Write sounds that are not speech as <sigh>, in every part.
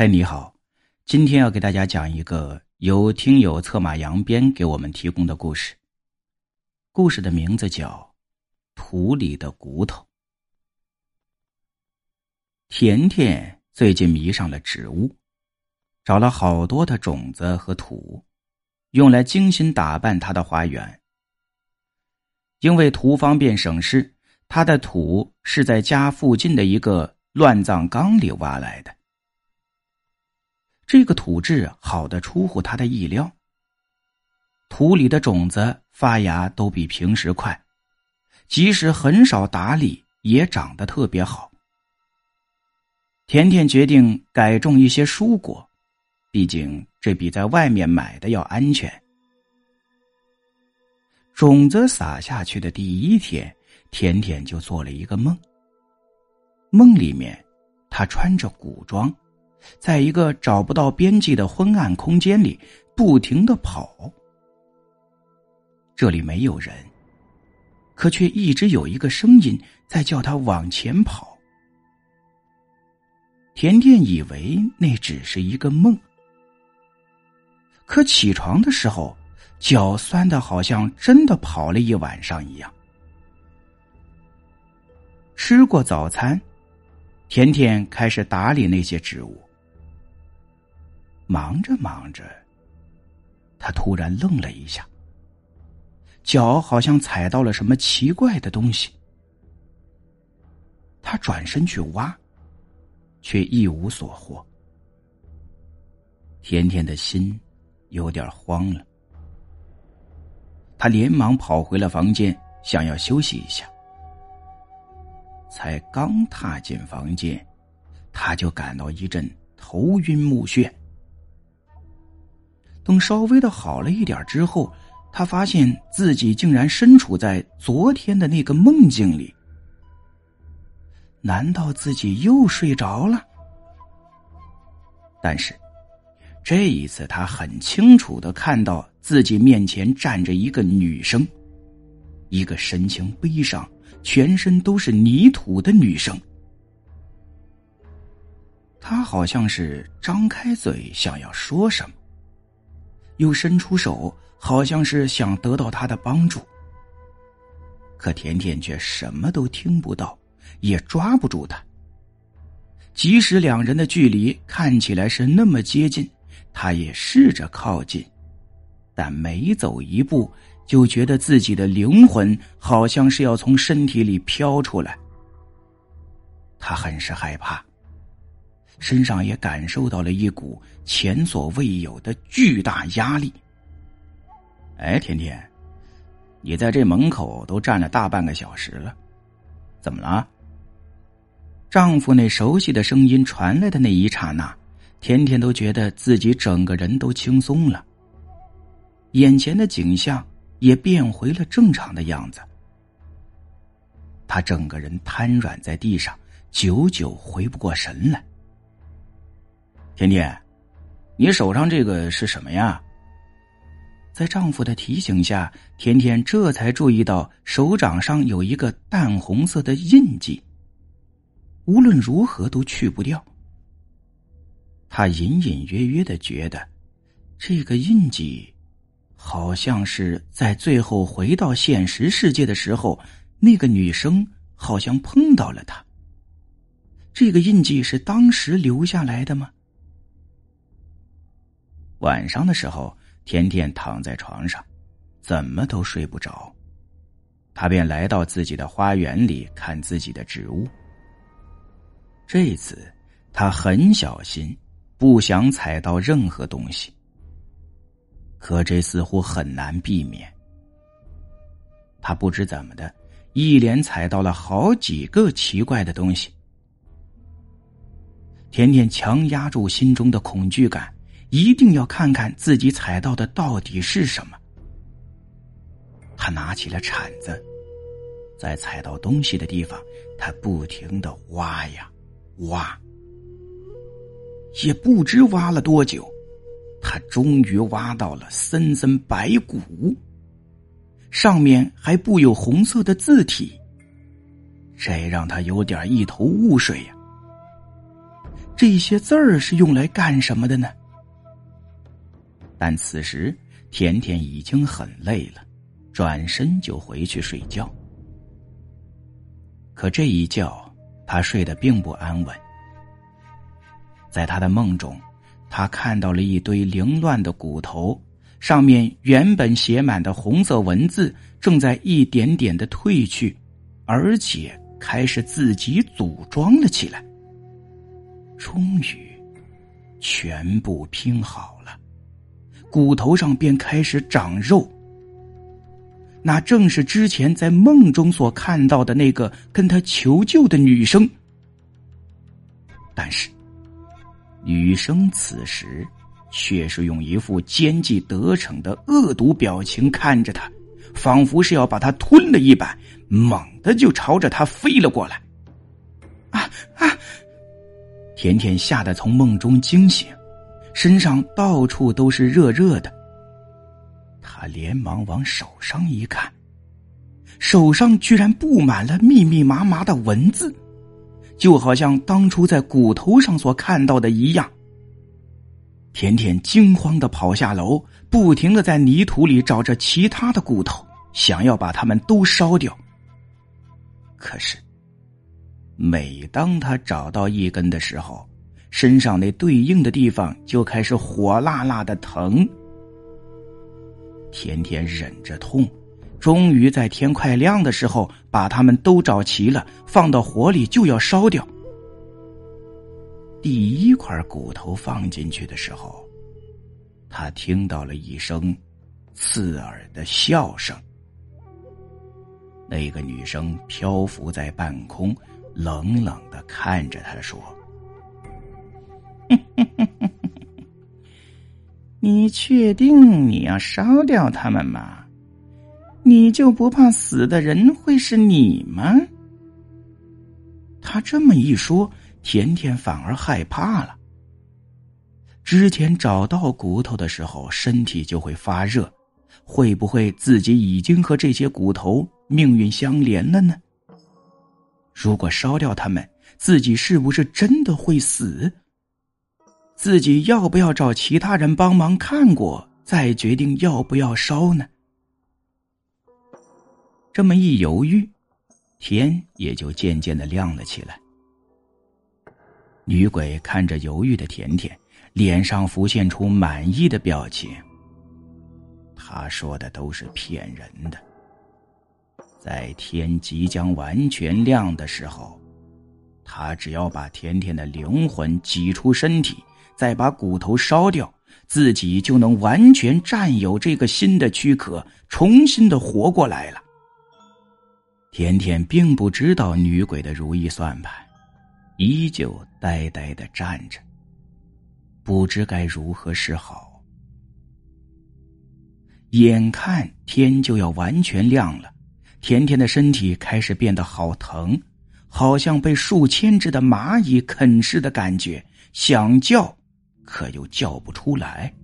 嗨，你好，今天要给大家讲一个由听友策马扬鞭给我们提供的故事。故事的名字叫《土里的骨头》。甜甜最近迷上了植物，找了好多的种子和土，用来精心打扮她的花园。因为图方便省事，她的土是在家附近的一个乱葬岗里挖来的。这个土质好的出乎他的意料，土里的种子发芽都比平时快，即使很少打理，也长得特别好。甜甜决定改种一些蔬果，毕竟这比在外面买的要安全。种子撒下去的第一天，甜甜就做了一个梦。梦里面，她穿着古装。在一个找不到边际的昏暗空间里，不停的跑。这里没有人，可却一直有一个声音在叫他往前跑。甜甜以为那只是一个梦，可起床的时候，脚酸的好像真的跑了一晚上一样。吃过早餐，甜甜开始打理那些植物。忙着忙着，他突然愣了一下，脚好像踩到了什么奇怪的东西。他转身去挖，却一无所获。甜甜的心有点慌了，他连忙跑回了房间，想要休息一下。才刚踏进房间，他就感到一阵头晕目眩。等稍微的好了一点之后，他发现自己竟然身处在昨天的那个梦境里。难道自己又睡着了？但是，这一次他很清楚的看到自己面前站着一个女生，一个神情悲伤、全身都是泥土的女生。她好像是张开嘴想要说什么。又伸出手，好像是想得到他的帮助。可甜甜却什么都听不到，也抓不住他。即使两人的距离看起来是那么接近，他也试着靠近，但每走一步，就觉得自己的灵魂好像是要从身体里飘出来。他很是害怕。身上也感受到了一股前所未有的巨大压力。哎，甜甜，你在这门口都站了大半个小时了，怎么了？丈夫那熟悉的声音传来的那一刹那，甜甜都觉得自己整个人都轻松了，眼前的景象也变回了正常的样子。她整个人瘫软在地上，久久回不过神来。甜甜，你手上这个是什么呀？在丈夫的提醒下，甜甜这才注意到手掌上有一个淡红色的印记，无论如何都去不掉。她隐隐约约的觉得，这个印记，好像是在最后回到现实世界的时候，那个女生好像碰到了他。这个印记是当时留下来的吗？晚上的时候，甜甜躺在床上，怎么都睡不着。她便来到自己的花园里看自己的植物。这次，他很小心，不想踩到任何东西。可这似乎很难避免。他不知怎么的，一连踩到了好几个奇怪的东西。甜甜强压住心中的恐惧感。一定要看看自己踩到的到底是什么。他拿起了铲子，在踩到东西的地方，他不停的挖呀挖，也不知挖了多久，他终于挖到了森森白骨，上面还布有红色的字体，这让他有点一头雾水呀。这些字儿是用来干什么的呢？但此时甜甜已经很累了，转身就回去睡觉。可这一觉，他睡得并不安稳。在他的梦中，他看到了一堆凌乱的骨头，上面原本写满的红色文字正在一点点的褪去，而且开始自己组装了起来。终于，全部拼好，骨头上便开始长肉。那正是之前在梦中所看到的那个跟他求救的女生。但是，女生此时却是用一副奸计得逞的恶毒表情看着他，仿佛是要把他吞了一般，猛地就朝着他飞了过来。啊啊！甜甜吓得从梦中惊醒，身上到处都是热热的。他连忙往手上一看，手上居然布满了密密麻麻的文字，就好像当初在骨头上所看到的一样。甜甜惊慌的跑下楼，不停的在泥土里找着其他的骨头，想要把它们都烧掉。可是。每当他找到一根的时候，身上那对应的地方就开始火辣辣的疼。甜甜忍着痛，终于在天快亮的时候把它们都找齐了，放到火里就要烧掉。第一块骨头放进去的时候，他听到了一声刺耳的笑声。那个女生漂浮在半空。冷冷的看着他说：“ <laughs> 你确定你要烧掉他们吗？你就不怕死的人会是你吗？”他这么一说，甜甜反而害怕了。之前找到骨头的时候，身体就会发热，会不会自己已经和这些骨头命运相连了呢？如果烧掉他们，自己是不是真的会死？自己要不要找其他人帮忙看过，再决定要不要烧呢？这么一犹豫，天也就渐渐的亮了起来。女鬼看着犹豫的甜甜，脸上浮现出满意的表情。他说的都是骗人的。在天即将完全亮的时候，他只要把甜甜的灵魂挤出身体，再把骨头烧掉，自己就能完全占有这个新的躯壳，重新的活过来了。甜甜并不知道女鬼的如意算盘，依旧呆呆的站着，不知该如何是好。眼看天就要完全亮了。甜甜的身体开始变得好疼，好像被数千只的蚂蚁啃噬的感觉，想叫，可又叫不出来。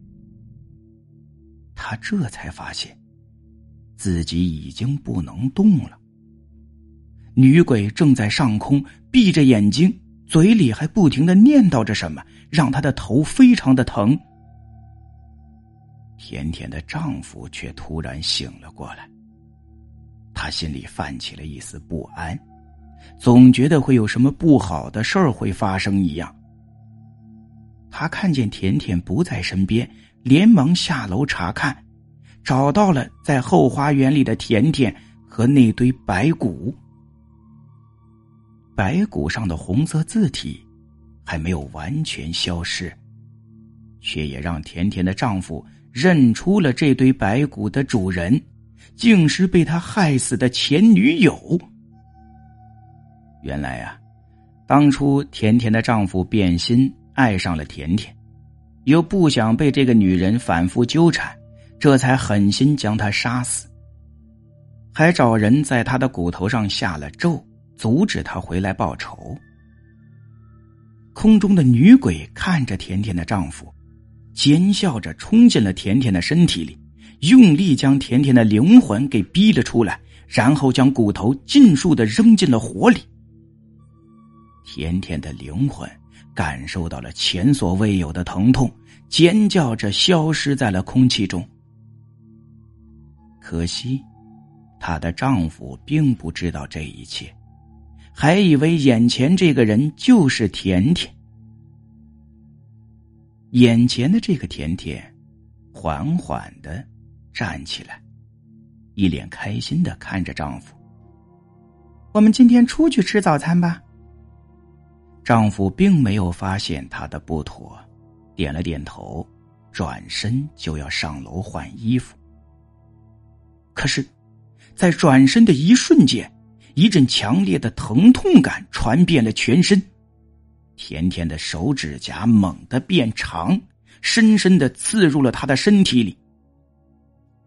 他这才发现，自己已经不能动了。女鬼正在上空闭着眼睛，嘴里还不停的念叨着什么，让她的头非常的疼。甜甜的丈夫却突然醒了过来。他心里泛起了一丝不安，总觉得会有什么不好的事儿会发生一样。他看见甜甜不在身边，连忙下楼查看，找到了在后花园里的甜甜和那堆白骨。白骨上的红色字体还没有完全消失，却也让甜甜的丈夫认出了这堆白骨的主人。竟是被他害死的前女友。原来啊，当初甜甜的丈夫变心爱上了甜甜，又不想被这个女人反复纠缠，这才狠心将她杀死，还找人在她的骨头上下了咒，阻止她回来报仇。空中的女鬼看着甜甜的丈夫，奸笑着冲进了甜甜的身体里。用力将甜甜的灵魂给逼了出来，然后将骨头尽数的扔进了火里。甜甜的灵魂感受到了前所未有的疼痛，尖叫着消失在了空气中。可惜，她的丈夫并不知道这一切，还以为眼前这个人就是甜甜。眼前的这个甜甜，缓缓的站起来，一脸开心的看着丈夫：“我们今天出去吃早餐吧。”丈夫并没有发现她的不妥，点了点头，转身就要上楼换衣服。可是，在转身的一瞬间，一阵强烈的疼痛感传遍了全身。甜甜的手指甲猛地变长，深深的刺入了他的身体里。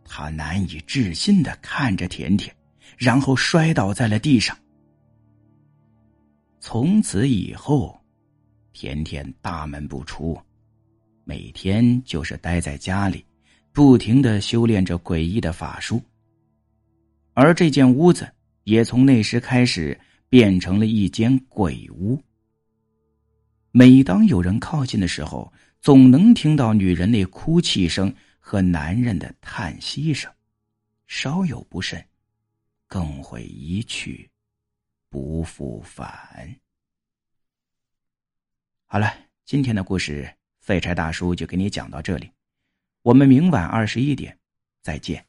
他难以置信的看着甜甜，然后摔倒在了地上。从此以后，甜甜大门不出，每天就是待在家里，不停的修炼着诡异的法术。而这间屋子也从那时开始变成了一间鬼屋。每当有人靠近的时候，总能听到女人那哭泣声和男人的叹息声，稍有不慎，更会一去。不复返。好了，今天的故事，废柴大叔就给你讲到这里。我们明晚二十一点再见。